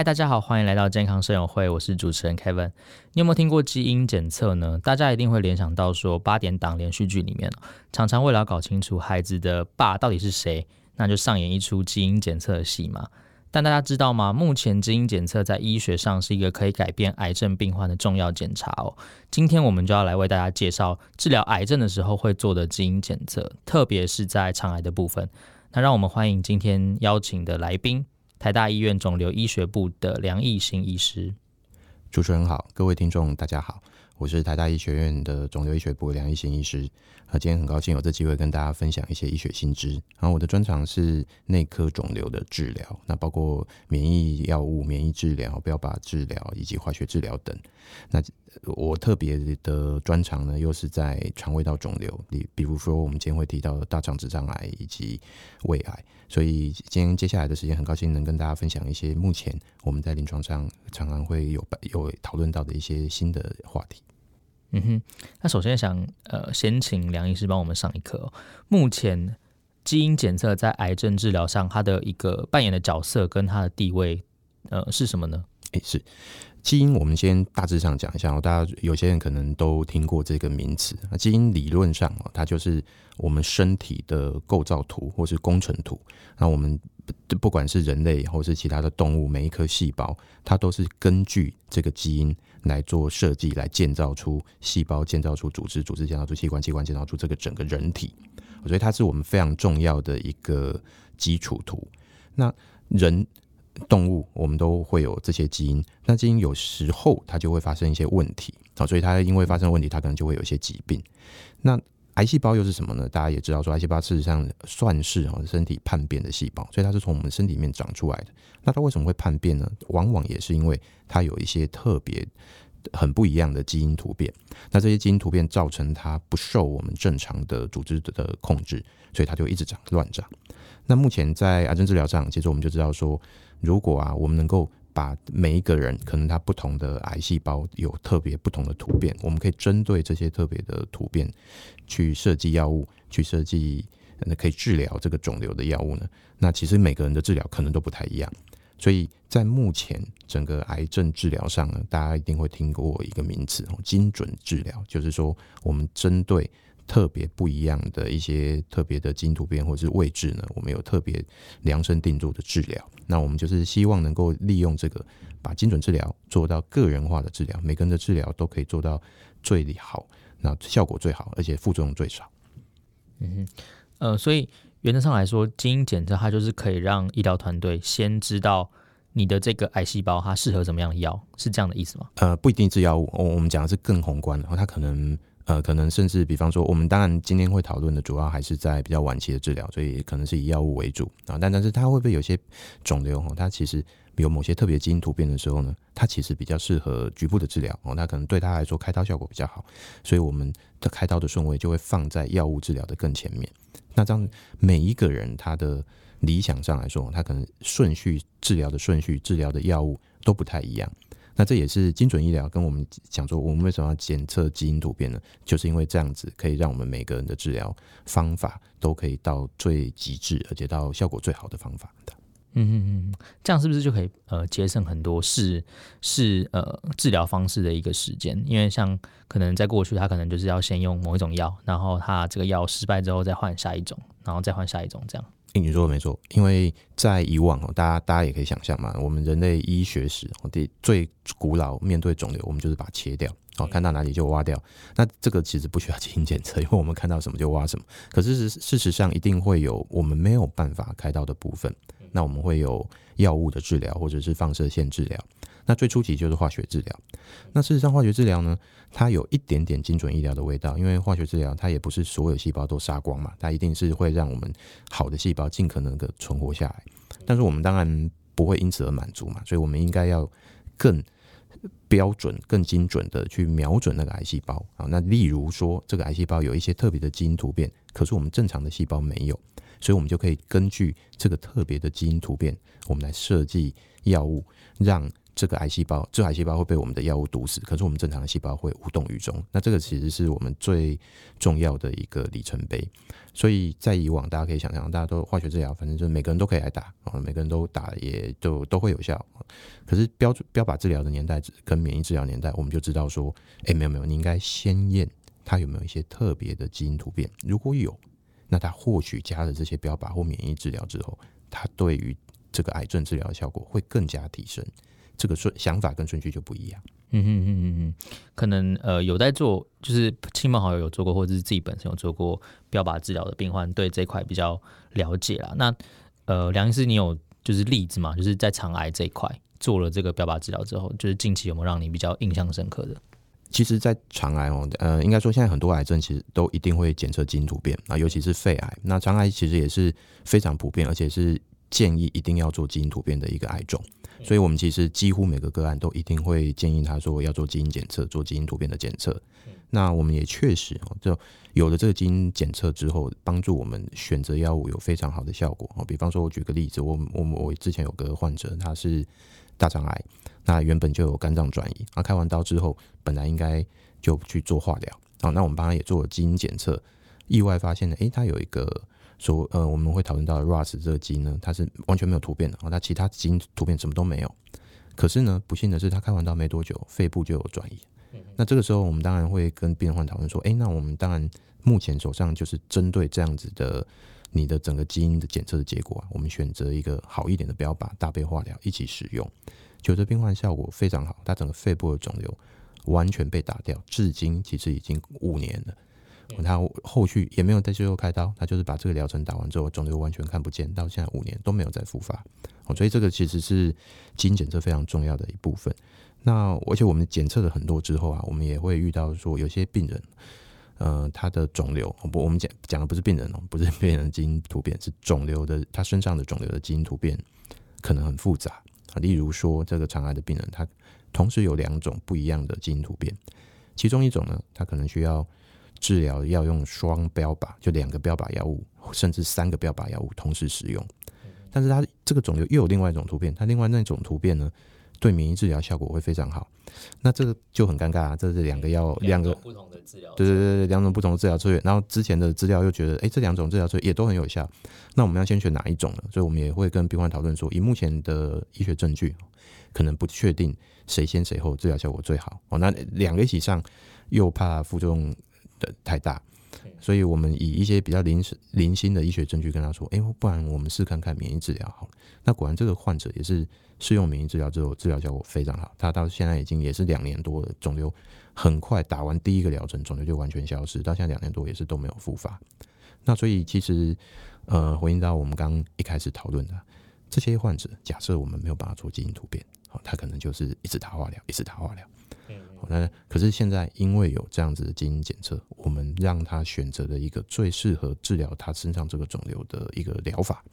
嗨，大家好，欢迎来到健康声友会，我是主持人 Kevin。你有没有听过基因检测呢？大家一定会联想到说，八点档连续剧里面，常常为了要搞清楚孩子的爸到底是谁，那就上演一出基因检测戏嘛。但大家知道吗？目前基因检测在医学上是一个可以改变癌症病患的重要检查哦。今天我们就要来为大家介绍治疗癌症的时候会做的基因检测，特别是在肠癌的部分。那让我们欢迎今天邀请的来宾。台大医院肿瘤医学部的梁义兴医师，主持人好，各位听众大家好，我是台大医学院的肿瘤医学部梁义兴医师。啊，今天很高兴有这机会跟大家分享一些医学新知。然后我的专长是内科肿瘤的治疗，那包括免疫药物、免疫治疗、标靶治疗以及化学治疗等。那我特别的专长呢，又是在肠胃道肿瘤，比比如说我们今天会提到的大肠直肠癌以及胃癌。所以今天接下来的时间，很高兴能跟大家分享一些目前我们在临床上常常会有有讨论到的一些新的话题。嗯哼，那首先想呃，先请梁医师帮我们上一课哦。目前基因检测在癌症治疗上，它的一个扮演的角色跟它的地位，呃，是什么呢？诶，是基因，我们先大致上讲一下哦。大家有些人可能都听过这个名词。那基因理论上哦，它就是我们身体的构造图或是工程图。那我们不管是人类或是其他的动物，每一颗细胞，它都是根据这个基因。来做设计，来建造出细胞，建造出组织，组织建造出器官，器官建造出这个整个人体。所以它是我们非常重要的一个基础图。那人、动物，我们都会有这些基因。那基因有时候它就会发生一些问题，好，所以它因为发生问题，它可能就会有一些疾病。那癌细胞又是什么呢？大家也知道，说癌细胞事实上算是哈身体叛变的细胞，所以它是从我们身体里面长出来的。那它为什么会叛变呢？往往也是因为它有一些特别很不一样的基因突变。那这些基因突变造成它不受我们正常的组织的控制，所以它就一直长乱长。那目前在癌症治疗上，其实我们就知道说，如果啊我们能够把每一个人可能他不同的癌细胞有特别不同的突变，我们可以针对这些特别的突变去设计药物，去设计那可以治疗这个肿瘤的药物呢。那其实每个人的治疗可能都不太一样，所以在目前整个癌症治疗上呢，大家一定会听过一个名词哦，精准治疗，就是说我们针对。特别不一样的一些特别的基因突变或者是位置呢，我们有特别量身定做的治疗。那我们就是希望能够利用这个，把精准治疗做到个人化的治疗，每个人的治疗都可以做到最好，那效果最好，而且副作用最少。嗯哼，呃，所以原则上来说，基因检测它就是可以让医疗团队先知道你的这个癌细胞它适合什么样的药，是这样的意思吗？呃，不一定是药物，我们讲的是更宏观的，它可能。呃，可能甚至比方说，我们当然今天会讨论的主要还是在比较晚期的治疗，所以可能是以药物为主啊。但但是它会不会有些肿瘤哈？它其实有某些特别基因突变的时候呢，它其实比较适合局部的治疗哦。那可能对他来说开刀效果比较好，所以我们的开刀的顺位就会放在药物治疗的更前面。那这样每一个人他的理想上来说，他可能顺序治疗的顺序、治疗的药物都不太一样。那这也是精准医疗跟我们讲说，我们为什么要检测基因突变呢？就是因为这样子可以让我们每个人的治疗方法都可以到最极致，而且到效果最好的方法的。嗯嗯嗯，这样是不是就可以呃节省很多是是呃治疗方式的一个时间？因为像可能在过去，他可能就是要先用某一种药，然后他这个药失败之后再换下一种，然后再换下一种这样。你说的没错，因为在以往哦，大家大家也可以想象嘛，我们人类医学史的最古老面对肿瘤，我们就是把它切掉哦，看到哪里就挖掉。那这个其实不需要 基因检测，因为我们看到什么就挖什么。可是事事实上一定会有我们没有办法开刀的部分，那我们会有药物的治疗或者是放射线治疗。那最初期就是化学治疗。那事实上，化学治疗呢，它有一点点精准医疗的味道，因为化学治疗它也不是所有细胞都杀光嘛，它一定是会让我们好的细胞尽可能的存活下来。但是我们当然不会因此而满足嘛，所以我们应该要更标准、更精准的去瞄准那个癌细胞啊。那例如说，这个癌细胞有一些特别的基因突变，可是我们正常的细胞没有，所以我们就可以根据这个特别的基因突变，我们来设计药物，让这个癌细胞，这癌细胞会被我们的药物毒死，可是我们正常的细胞会无动于衷。那这个其实是我们最重要的一个里程碑。所以在以往，大家可以想象，大家都化学治疗，反正就是每个人都可以来打啊，每个人都打，也就都会有效。可是标准标靶治疗的年代跟免疫治疗年代，我们就知道说，哎，没有没有，你应该先验它有没有一些特别的基因突变，如果有，那它或许加了这些标靶或免疫治疗之后，它对于这个癌症治疗的效果会更加提升。这个顺想法跟顺序就不一样。嗯哼嗯嗯嗯，可能呃有在做，就是亲朋好友有做过，或者是自己本身有做过标靶治疗的病患，对这一块比较了解啦。那呃，梁医师，你有就是例子嘛？就是在肠癌这一块做了这个标靶治疗之后，就是近期有没有让你比较印象深刻的？其实，在肠癌哦，呃，应该说现在很多癌症其实都一定会检测基因突变啊，尤其是肺癌。那肠癌其实也是非常普遍，而且是建议一定要做基因突变的一个癌种。所以，我们其实几乎每个个案都一定会建议他说要做基因检测，做基因突变的检测。那我们也确实哦，就有了这个基因检测之后，帮助我们选择药物有非常好的效果哦。比方说，我举个例子，我我我之前有个患者，他是大肠癌，那原本就有肝脏转移，啊，开完刀之后，本来应该就去做化疗，好，那我们帮他也做了基因检测，意外发现呢，诶，他有一个。说呃，我们会讨论到 RAS 这个基因呢，它是完全没有突变的啊，它其他基因突变什么都没有。可是呢，不幸的是，他开完刀没多久，肺部就有转移。那这个时候，我们当然会跟病患讨论说，哎，那我们当然目前手上就是针对这样子的你的整个基因的检测的结果啊，我们选择一个好一点的标靶，搭配化疗一起使用，觉得病患效果非常好，他整个肺部的肿瘤完全被打掉，至今其实已经五年了。他后续也没有在最后开刀，他就是把这个疗程打完之后，肿瘤完全看不见，到现在五年都没有再复发。哦，所以这个其实是基因检测非常重要的一部分。那而且我们检测了很多之后啊，我们也会遇到说有些病人，呃，他的肿瘤不，我们讲讲的不是病人哦，不是病人基因突变，是肿瘤的他身上的肿瘤的基因突变可能很复杂啊。例如说，这个肠癌的病人，他同时有两种不一样的基因突变，其中一种呢，他可能需要。治疗要用双标靶，就两个标靶药物，甚至三个标靶药物同时使用。但是它这个肿瘤又有另外一种突变，它另外那种突变呢，对免疫治疗效果会非常好。那这个就很尴尬啊，这是两个药，两个不同的治疗，对对对，两种不同的治疗策略。然后之前的资料又觉得，哎，这两种治疗策略也都很有效。那我们要先选哪一种呢？所以我们也会跟病患讨论说，以目前的医学证据，可能不确定谁先谁后治疗效果最好。哦，那两个一起上，又怕副作用。的太大，所以我们以一些比较零零星的医学证据跟他说：“哎，不然我们试看看免疫治疗好了。”那果然这个患者也是试用免疫治疗之后，治疗效果非常好。他到现在已经也是两年多了，肿瘤很快打完第一个疗程，肿瘤就完全消失。到现在两年多也是都没有复发。那所以其实呃，回应到我们刚刚一开始讨论的这些患者，假设我们没有办法做基因突变，好，他可能就是一直打化疗，一直打化疗。那可是现在，因为有这样子的基因检测，我们让他选择了一个最适合治疗他身上这个肿瘤的一个疗法，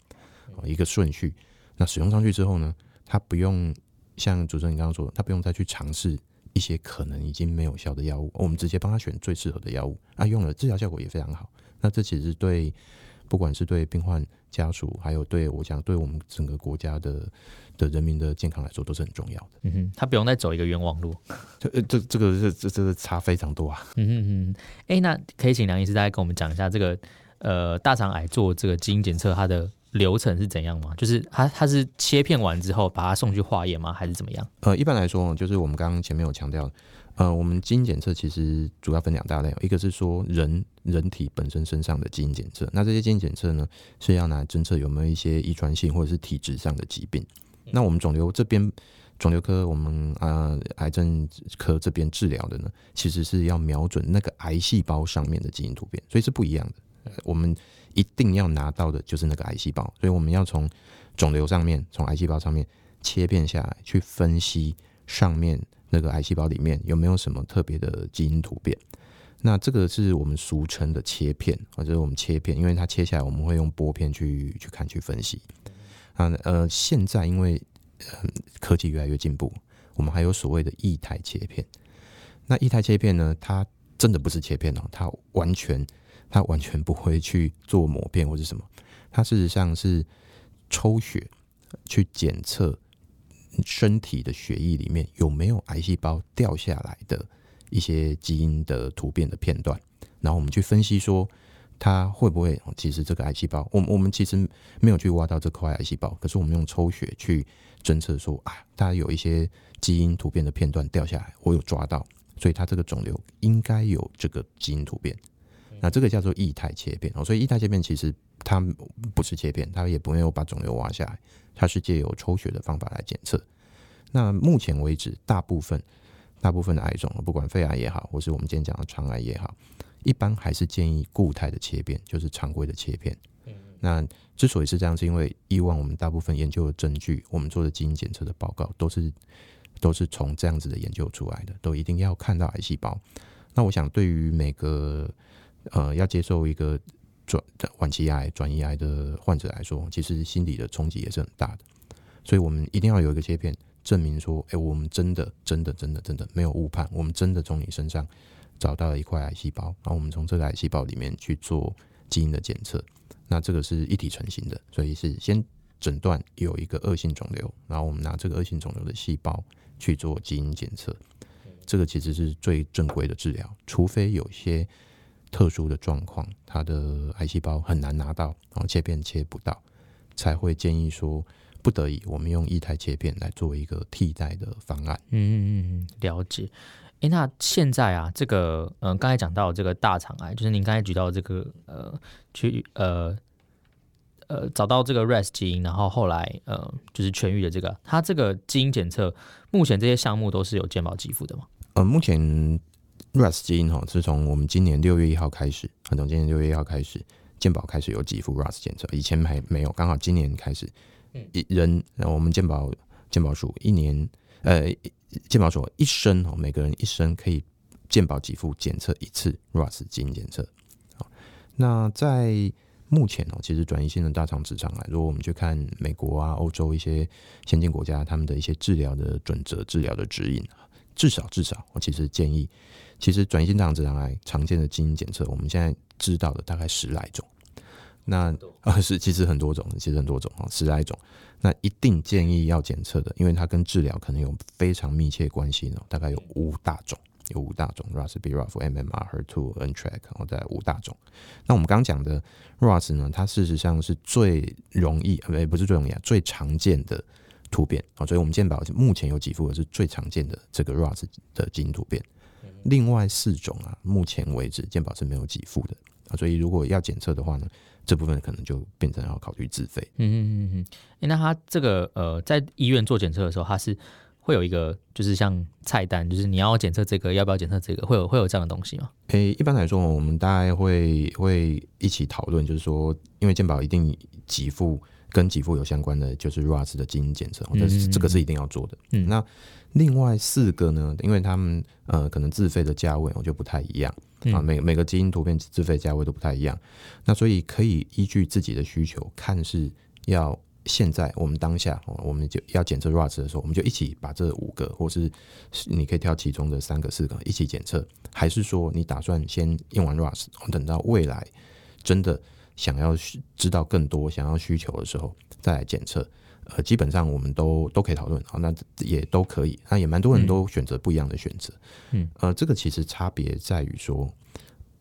一个顺序。那使用上去之后呢，他不用像主持人刚刚说的，他不用再去尝试一些可能已经没有效的药物，我们直接帮他选最适合的药物，啊，用了治疗效果也非常好。那这其实对。不管是对病患家属，还有对我讲对我们整个国家的的人民的健康来说，都是很重要的。嗯哼，他不用再走一个冤枉路。这这这个这这这个差非常多啊。嗯哼哼，哎、欸，那可以请梁医师大概跟我们讲一下这个呃大肠癌做这个基因检测它的流程是怎样吗？就是它它是切片完之后把它送去化验吗？还是怎么样？呃，一般来说，就是我们刚刚前面有强调。呃，我们基因检测其实主要分两大类，一个是说人人体本身身上的基因检测，那这些基因检测呢是要拿来侦测有没有一些遗传性或者是体质上的疾病。那我们肿瘤这边，肿瘤科我们啊、呃、癌症科这边治疗的呢，其实是要瞄准那个癌细胞上面的基因突变，所以是不一样的。我们一定要拿到的就是那个癌细胞，所以我们要从肿瘤上面，从癌细胞上面切片下来，去分析上面。那个癌细胞里面有没有什么特别的基因突变？那这个是我们俗称的切片，或者是我们切片，因为它切下来我们会用玻片去去看去分析。啊呃，现在因为科技越来越进步，我们还有所谓的液态切片。那液态切片呢，它真的不是切片哦，它完全它完全不会去做抹片或者什么，它事实上是抽血去检测。身体的血液里面有没有癌细胞掉下来的一些基因的突变的片段，然后我们去分析说它会不会其实这个癌细胞，我我们其实没有去挖到这块癌细胞，可是我们用抽血去侦测说啊，它有一些基因突变的片段掉下来，我有抓到，所以它这个肿瘤应该有这个基因突变，那这个叫做液态切片哦，所以液态切片其实它不是切片，它也不没有把肿瘤挖下来。它是借由抽血的方法来检测。那目前为止，大部分大部分的癌种，不管肺癌也好，或是我们今天讲的肠癌也好，一般还是建议固态的切片，就是常规的切片。那之所以是这样，是因为以往我们大部分研究的证据，我们做的基因检测的报告，都是都是从这样子的研究出来的，都一定要看到癌细胞。那我想，对于每个呃要接受一个转晚期癌、转移癌的患者来说，其实心理的冲击也是很大的。所以我们一定要有一个切片，证明说，哎，我们真的、真的、真的、真的没有误判，我们真的从你身上找到了一块癌细胞，然后我们从这个癌细胞里面去做基因的检测。那这个是一体成型的，所以是先诊断有一个恶性肿瘤，然后我们拿这个恶性肿瘤的细胞去做基因检测。这个其实是最正规的治疗，除非有些。特殊的状况，它的癌细胞很难拿到，然后切片切不到，才会建议说，不得已我们用液态切片来做一个替代的方案。嗯嗯嗯，了解。诶，那现在啊，这个嗯、呃，刚才讲到这个大肠癌，就是您刚才举到这个呃，去呃呃找到这个 RAS 基因，然后后来呃就是痊愈的这个，它这个基因检测，目前这些项目都是有健保给付的吗？呃，目前。RAS 基因哈，是从我们今年六月一号开始，从今年六月一号开始，健保开始有给付 RAS 检测，以前还没有，刚好今年开始，一人，我们健保健保署一年，呃，健保署一生哦，每个人一生可以健保给付检测一次 RAS 基因检测。那在目前哦，其实转移性的大肠直肠癌，如果我们去看美国啊、欧洲一些先进国家，他们的一些治疗的准则、治疗的指引，至少至少，我其实建议。其实转移性大肠直肠癌常见的基因检测，我们现在知道的大概十来种。那啊 是其实很多种，其实很多种啊，十来种。那一定建议要检测的，因为它跟治疗可能有非常密切关系呢。大概有五大种，有五大种，RAS、BRAF、MMR、HER2、NTRK，然后再五大种。那我们刚刚讲的 RAS 呢，它事实上是最容易，呃，不是最容易啊，最常见的突变啊。所以我们健保目前有几副是最常见的这个 RAS 的基因突变。另外四种啊，目前为止健保是没有给付的啊，所以如果要检测的话呢，这部分可能就变成要考虑自费。嗯嗯嗯嗯。哎，那他这个呃，在医院做检测的时候，他是会有一个就是像菜单，就是你要检测这个，要不要检测这个，会有会有这样的东西吗？诶，一般来说，我们大概会会一起讨论，就是说，因为健保一定给付跟给付有相关的，就是 RAS 的基因检测，这是这个是一定要做的。嗯，那。另外四个呢，因为他们呃可能自费的价位我就不太一样。啊，每每个基因图片自费价位都不太一样，那所以可以依据自己的需求，看是要现在我们当下我们就要检测 RAS 的时候，我们就一起把这五个，或是你可以挑其中的三个、四个一起检测，还是说你打算先用完 RAS，等到未来真的想要知道更多、想要需求的时候再来检测。呃，基本上我们都都可以讨论，好，那也都可以，那也蛮多人都选择不一样的选择，嗯，呃，这个其实差别在于说，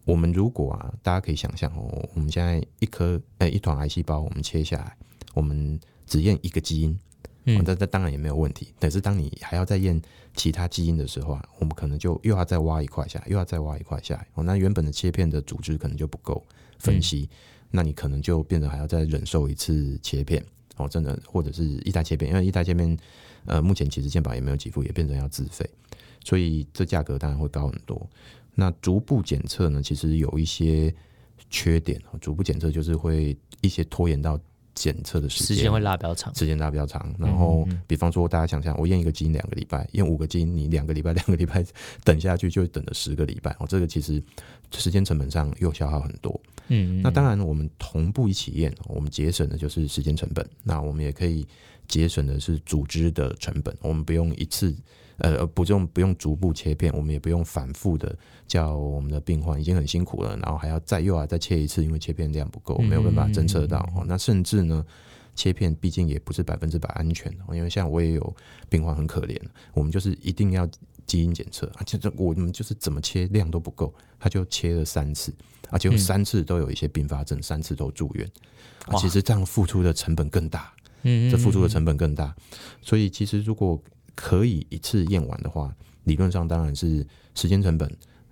我们如果啊，大家可以想象哦，我们现在一颗呃一团癌细胞，我们切下来，我们只验一个基因，嗯，这这当然也没有问题，但是当你还要再验其他基因的时候啊，我们可能就又要再挖一块下来，又要再挖一块下来，哦，那原本的切片的组织可能就不够分析，那你可能就变得还要再忍受一次切片。哦，真的，或者是一代切片，因为一代切片，呃，目前其实健保也没有给付，也变成要自费，所以这价格当然会高很多。那逐步检测呢，其实有一些缺点，逐步检测就是会一些拖延到检测的时间，时间会拉比较长，时间拉比较长。然后，比方说大家想想，我验一个基因两个礼拜，验五个基因，你两个礼拜，两个礼拜等下去就等了十个礼拜，哦，这个其实时间成本上又消耗很多。嗯，那当然，我们同步一起验，我们节省的就是时间成本。那我们也可以节省的是组织的成本。我们不用一次，呃，不用不用逐步切片，我们也不用反复的叫我们的病患已经很辛苦了，然后还要再又要再切一次，因为切片量不够，没有办法侦测到。哦，那甚至呢，切片毕竟也不是百分之百安全的，因为像我也有病患很可怜，我们就是一定要基因检测，而且这我们就是怎么切量都不够，他就切了三次，而且有三次都有一些并发症，三次都住院，啊，其实这样付出的成本更大，嗯，这付出的成本更大，所以其实如果可以一次验完的话，理论上当然是时间成本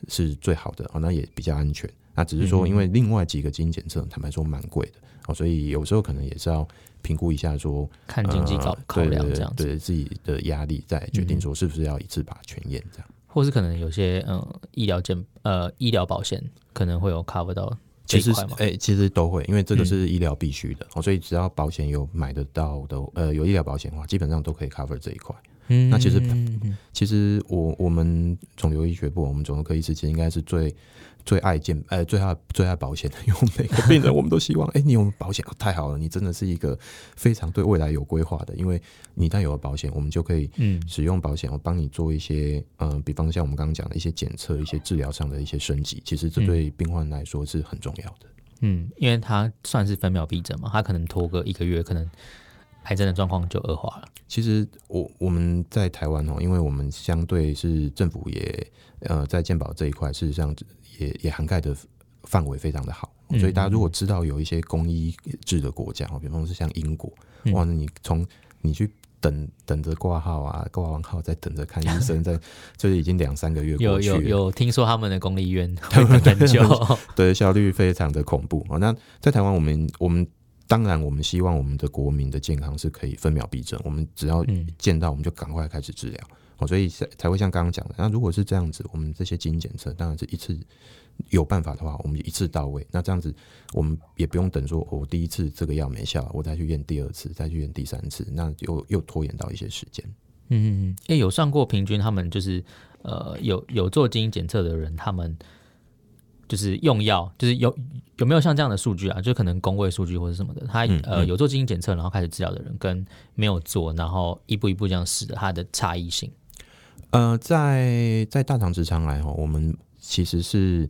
是最好的，哦，那也比较安全。那只是说，因为另外几个基因检测，坦白说蛮贵的哦，所以有时候可能也是要评估一下，说看经济考考量这样子，对，对自己的压力，再决定说是不是要一次把它全验这样，或是可能有些嗯医疗健呃医疗保险可能会有 cover 到，其实哎、欸、其实都会，因为这个是医疗必须的哦，所以只要保险有买得到的呃有医疗保险的话，基本上都可以 cover 这一块。嗯，那其实其实我我们肿瘤医学部，我们肿瘤科医师其实应该是最。最爱健，呃，最爱最爱保险的，因为每个病人我们都希望，哎、欸，你有保险、哦，太好了，你真的是一个非常对未来有规划的，因为你一旦有了保险，我们就可以嗯使用保险，我帮你做一些，嗯、呃，比方像我们刚刚讲的一些检测、一些治疗上的一些升级，其实这对病患来说是很重要的。嗯，因为他算是分秒必争嘛，他可能拖个一个月，可能癌症的状况就恶化了。其实我我们在台湾哦，因为我们相对是政府也呃在健保这一块，事实上。也也涵盖的范围非常的好，所以大家如果知道有一些公医制的国家，比方是像英国，哇，那你从你去等等着挂号啊，挂完号再等着看医生，在就是已经两三个月过去了。有有有听说他们的公立医院 很久，对，效率非常的恐怖啊。那在台湾，我们我们当然我们希望我们的国民的健康是可以分秒必争，我们只要见到我们就赶快开始治疗。哦，所以才才会像刚刚讲的，那如果是这样子，我们这些基因检测当然是一次有办法的话，我们一次到位。那这样子，我们也不用等说，我第一次这个药没效，我再去验第二次，再去验第三次，那又又拖延到一些时间。嗯嗯嗯，诶，有算过平均，他们就是呃，有有做基因检测的人，他们就是用药，就是有有没有像这样的数据啊？就可能公卫数据或者什么的，他呃有做基因检测然后开始治疗的人，跟没有做，然后一步一步这样试的，它的差异性。呃，在在大肠直肠癌哈，我们其实是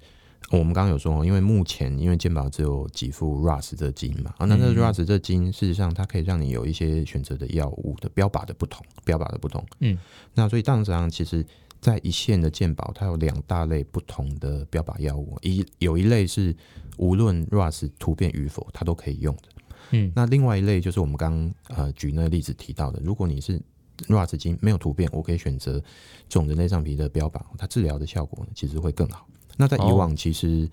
我们刚刚有说，因为目前因为健保只有几副 RAS 这基因嘛，啊，那这 RAS 这基因事实上它可以让你有一些选择的药物的标靶的不同，标靶的不同，嗯，那所以大肠直肠其实在一线的健保，它有两大类不同的标靶药物，一有一类是无论 RAS 突变与否，它都可以用的，嗯，那另外一类就是我们刚刚呃举那个例子提到的，如果你是 RAS 基因没有突变，我可以选择这种人类上皮的标靶，它治疗的效果呢，其实会更好。那在以往，其实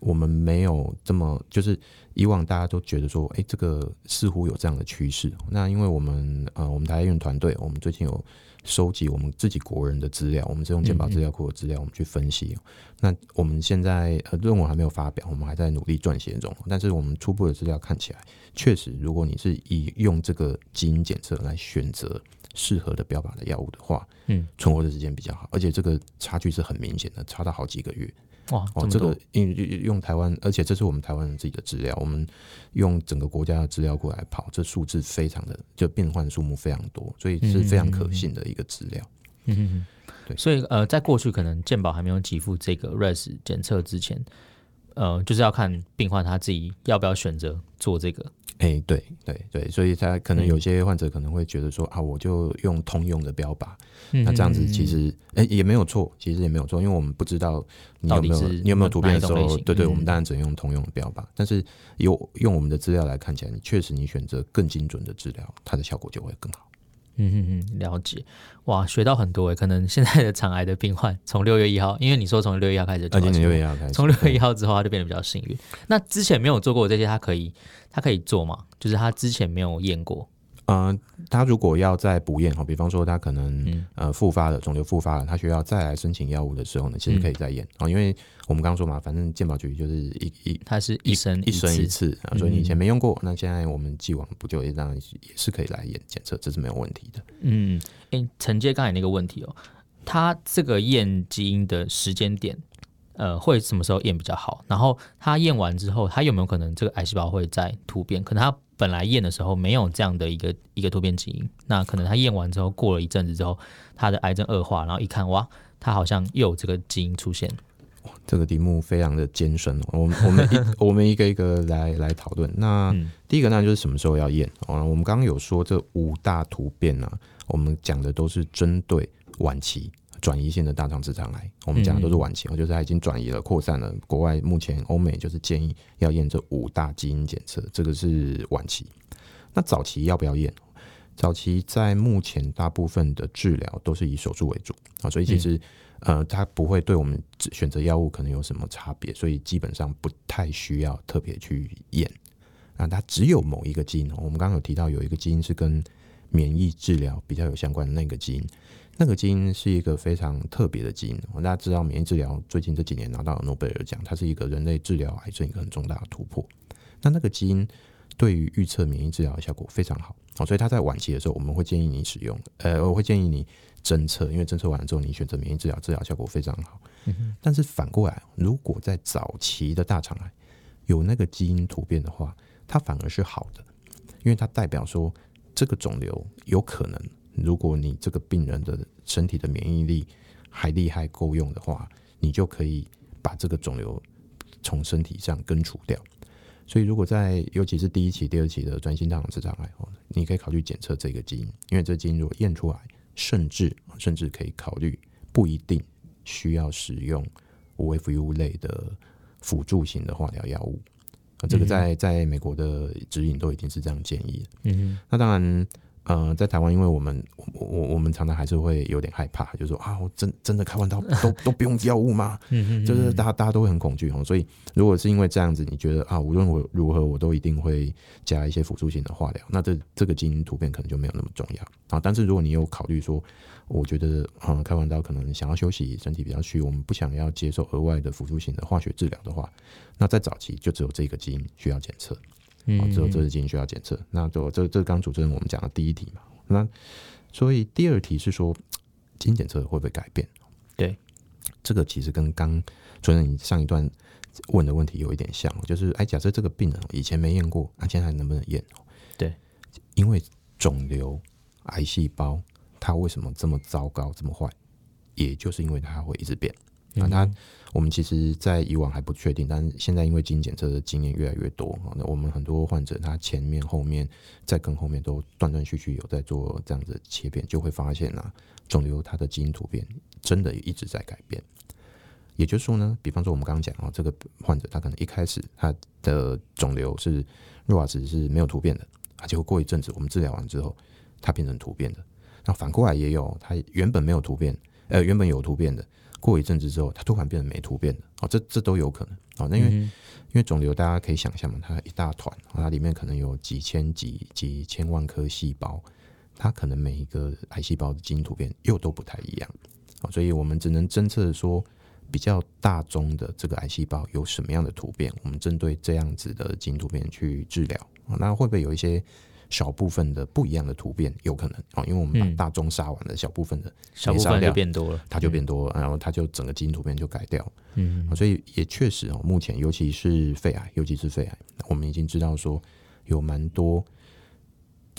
我们没有这么，就是以往大家都觉得说，哎、欸，这个似乎有这样的趋势。那因为我们呃，我们台院团队，我们最近有收集我们自己国人的资料，我们是用健保资料库的资料，我们去分析。那我们现在呃论文还没有发表，我们还在努力撰写中。但是我们初步的资料看起来，确实，如果你是以用这个基因检测来选择。适合的标靶的药物的话，嗯，存活的时间比较好，而且这个差距是很明显的，差到好几个月。哇，哦，这个用用台湾，而且这是我们台湾人自己的资料，我们用整个国家的资料过来跑，这数字非常的，就变换数目非常多，所以是非常可信的一个资料。嗯嗯嗯，对，所以呃，在过去可能健保还没有给付这个 RES 检测之前，呃，就是要看病患他自己要不要选择做这个。哎、欸，对对对，所以他可能有些患者可能会觉得说、嗯、啊，我就用通用的标靶，嗯、那这样子其实哎、欸、也没有错，其实也没有错，因为我们不知道你有没有你有没有图片的时候，对，对对，我们当然只能用通用的标靶，嗯、但是有用我们的资料来看起来，你确实你选择更精准的治疗，它的效果就会更好。嗯嗯嗯，了解，哇，学到很多诶。可能现在的肠癌的病患，从六月一号，因为你说从六月一号开始，啊，今年六月一号开始，从六月一号之后，他就变得比较幸运。那之前没有做过这些，他可以，他可以做吗？就是他之前没有验过。呃，他如果要再补验哈，比方说他可能、嗯、呃复发了，肿瘤复发了，他需要再来申请药物的时候呢，其实可以再验。啊，嗯、因为我们刚刚说嘛，反正健保局就是一一，它是一生一生一次啊，所以你以前没用过，嗯、那现在我们既往不咎，也当然也是可以来验检测，这是没有问题的。嗯，哎、欸，承接刚才那个问题哦，他这个验基因的时间点，呃，会什么时候验比较好？然后他验完之后，他有没有可能这个癌细胞会在突变？可能他。本来验的时候没有这样的一个一个突变基因，那可能他验完之后过了一阵子之后，他的癌症恶化，然后一看哇，他好像又有这个基因出现。这个题目非常的艰深哦，我们我们一我们一个一个来来讨论。那第一个呢，就是什么时候要验哦？我们刚刚有说这五大突变呢，我们讲的都是针对晚期转移性的大肠直肠癌，我们讲的都是晚期，就是它已经转移了、扩散了。国外目前欧美就是建议要验这五大基因检测，这个是晚期。那早期要不要验？早期在目前大部分的治疗都是以手术为主啊，所以其实。呃，它不会对我们选择药物可能有什么差别，所以基本上不太需要特别去验。啊，它只有某一个基因，我们刚刚有提到有一个基因是跟免疫治疗比较有相关的那个基因，那个基因是一个非常特别的基因。大家知道，免疫治疗最近这几年拿到了诺贝尔奖，它是一个人类治疗癌症一个很重大的突破。那那个基因对于预测免疫治疗的效果非常好，所以它在晚期的时候，我们会建议你使用。呃，我会建议你。侦测，因为侦测完了之后，你选择免疫治疗，治疗效果非常好。嗯。但是反过来，如果在早期的大肠癌有那个基因突变的话，它反而是好的，因为它代表说这个肿瘤有可能，如果你这个病人的身体的免疫力还厉害够用的话，你就可以把这个肿瘤从身体上根除掉。所以，如果在尤其是第一期、第二期的转移性大肠直肠癌，你可以考虑检测这个基因，因为这基因如果验出来。甚至甚至可以考虑，不一定需要使用五 FU 类的辅助型的化疗药物。啊，这个在在美国的指引都已经是这样建议。嗯，那当然。呃，在台湾，因为我们我我我们常常还是会有点害怕，就是说啊，我真真的开完刀 都都不用药物吗？嗯嗯，就是大家大家都会很恐惧哦。所以，如果是因为这样子，你觉得啊，无论我如何，我都一定会加一些辅助性的化疗，那这这个基因突变可能就没有那么重要啊。但是如果你有考虑说，我觉得啊，开完刀可能想要休息，身体比较虚，我们不想要接受额外的辅助性的化学治疗的话，那在早期就只有这个基因需要检测。哦，只有这是基因需要检测。那就这这刚主持人我们讲的第一题嘛。那所以第二题是说基因检测会不会改变？对，这个其实跟刚主持人你上一段问的问题有一点像，就是哎，假设这个病人以前没验过，那现在还能不能验？对，因为肿瘤癌细胞它为什么这么糟糕这么坏？也就是因为它会一直变。那它，我们其实，在以往还不确定，但是现在因为基因检测的经验越来越多，那我们很多患者，他前面、后面、再跟后面都断断续续有在做这样子切片，就会发现啊，肿瘤它的基因突变真的一直在改变。也就是说呢，比方说我们刚刚讲啊，这个患者他可能一开始他的肿瘤是 ROAS 是没有突变的，啊，结果过一阵子我们治疗完之后，它变成突变的。那反过来也有，它原本没有突变，呃，原本有突变的。过一阵子之后，它突然变得没突变的哦，这这都有可能哦。那因为、嗯、因为肿瘤，大家可以想象嘛，它一大团，它里面可能有几千几几千万颗细胞，它可能每一个癌细胞的基因突变又都不太一样，哦所以我们只能侦测说比较大宗的这个癌细胞有什么样的突变，我们针对这样子的基因突变去治疗。那会不会有一些？小部分的不一样的突变有可能啊，因为我们把大宗杀完了，小部分的小部分就变多了，它就变多了，然后它就整个基因突变就改掉。嗯，所以也确实哦，目前尤其是肺癌，尤其是肺癌，我们已经知道说有蛮多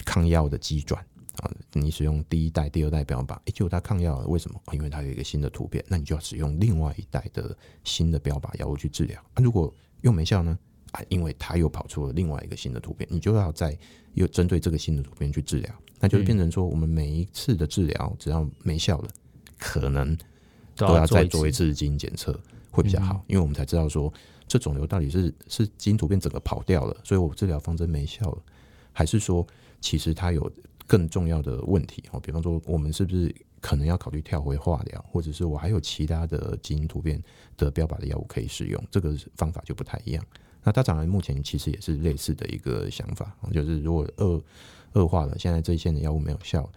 抗药的机转啊，你使用第一代、第二代标靶，哎，结果它抗药了，为什么？因为它有一个新的突变，那你就要使用另外一代的新的标靶药物去治疗。那如果用没效呢？啊，因为它又跑出了另外一个新的突变，你就要再又针对这个新的突变去治疗，那就是变成说，我们每一次的治疗只要没效了，可能都要再做一次基因检测会比较好，因为我们才知道说，这肿瘤到底是是基因突变整个跑掉了，所以我治疗方针没效了，还是说其实它有更重要的问题哦，比方说我们是不是可能要考虑跳回化疗，或者是我还有其他的基因突变的标靶的药物可以使用，这个方法就不太一样。那大肠癌目前其实也是类似的一个想法，就是如果恶恶化了，现在这一线的药物没有效，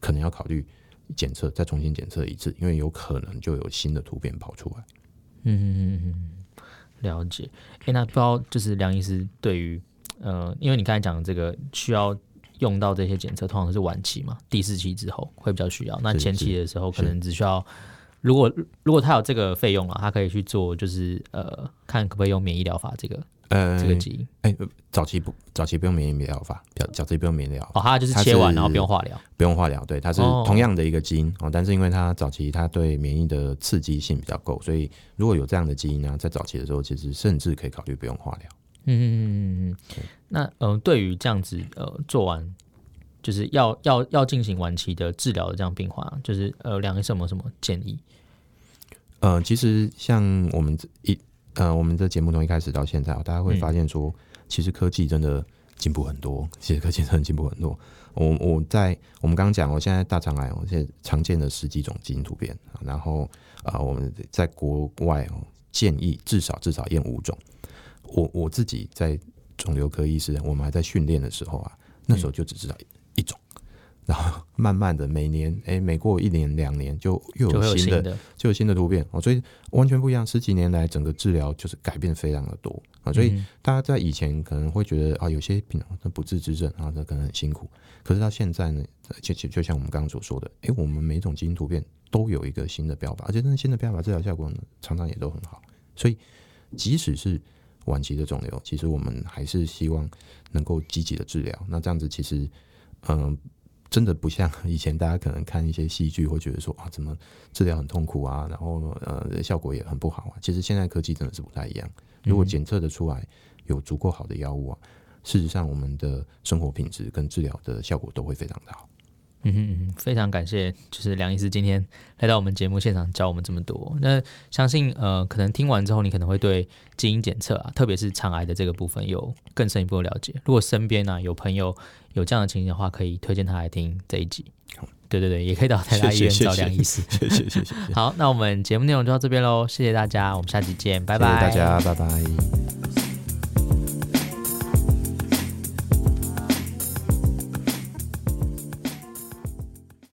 可能要考虑检测，再重新检测一次，因为有可能就有新的突变跑出来。嗯，了解。哎、那不知道就是梁医师对于呃，因为你刚才讲的这个需要用到这些检测，通常是晚期嘛，第四期之后会比较需要。那前期的时候可能只需要如果如果他有这个费用了，他可以去做，就是呃，看可不可以用免疫疗法这个呃这个基因。哎、欸，早期不早期不用免疫疗法，早早期不用免疫疗法。哦，他就是切完然后不用化疗，不用化疗。对，它是同样的一个基因哦，但是因为它早期它对免疫的刺激性比较够，所以如果有这样的基因呢，在早期的时候，其实甚至可以考虑不用化疗。嗯嗯嗯嗯嗯。那嗯、呃，对于这样子呃做完。就是要要要进行晚期的治疗的这样病患，就是呃，梁医生有没有什么建议？呃，其实像我们一呃，我们的节目从一开始到现在，大家会发现说，嗯、其实科技真的进步很多。其实科技真的进步很多。我我在我们刚刚讲，我现在大肠癌，我现在常见的十几种基因突变，然后啊、呃，我们在国外哦，建议至少至少验五种。我我自己在肿瘤科医师，我们还在训练的时候啊，那时候就只知道。嗯一种，然后慢慢的每年，哎，每过一年两年就又有新的，就有新的，突变哦，所以完全不一样。十几年来，整个治疗就是改变非常的多啊，所以大家在以前可能会觉得啊，有些病那不治之症啊，这可能很辛苦。可是到现在呢，就就就像我们刚刚所说的，哎，我们每种基因突变都有一个新的标靶，而且那新的标靶治疗效果呢，常常也都很好。所以即使是晚期的肿瘤，其实我们还是希望能够积极的治疗。那这样子其实。嗯，真的不像以前大家可能看一些戏剧会觉得说啊，怎么治疗很痛苦啊，然后呃效果也很不好啊。其实现在科技真的是不太一样。如果检测的出来有足够好的药物啊，事实上我们的生活品质跟治疗的效果都会非常的好。嗯嗯，非常感谢，就是梁医师今天来到我们节目现场教我们这么多。那相信呃，可能听完之后，你可能会对基因检测啊，特别是肠癌的这个部分有更深一步的了解。如果身边呢、啊、有朋友有这样的情形的话，可以推荐他来听这一集。对对对，也可以到台大医院找梁医师。谢谢谢谢。好，那我们节目内容就到这边喽，谢谢大家，我们下期见，拜拜。谢谢大家，拜拜。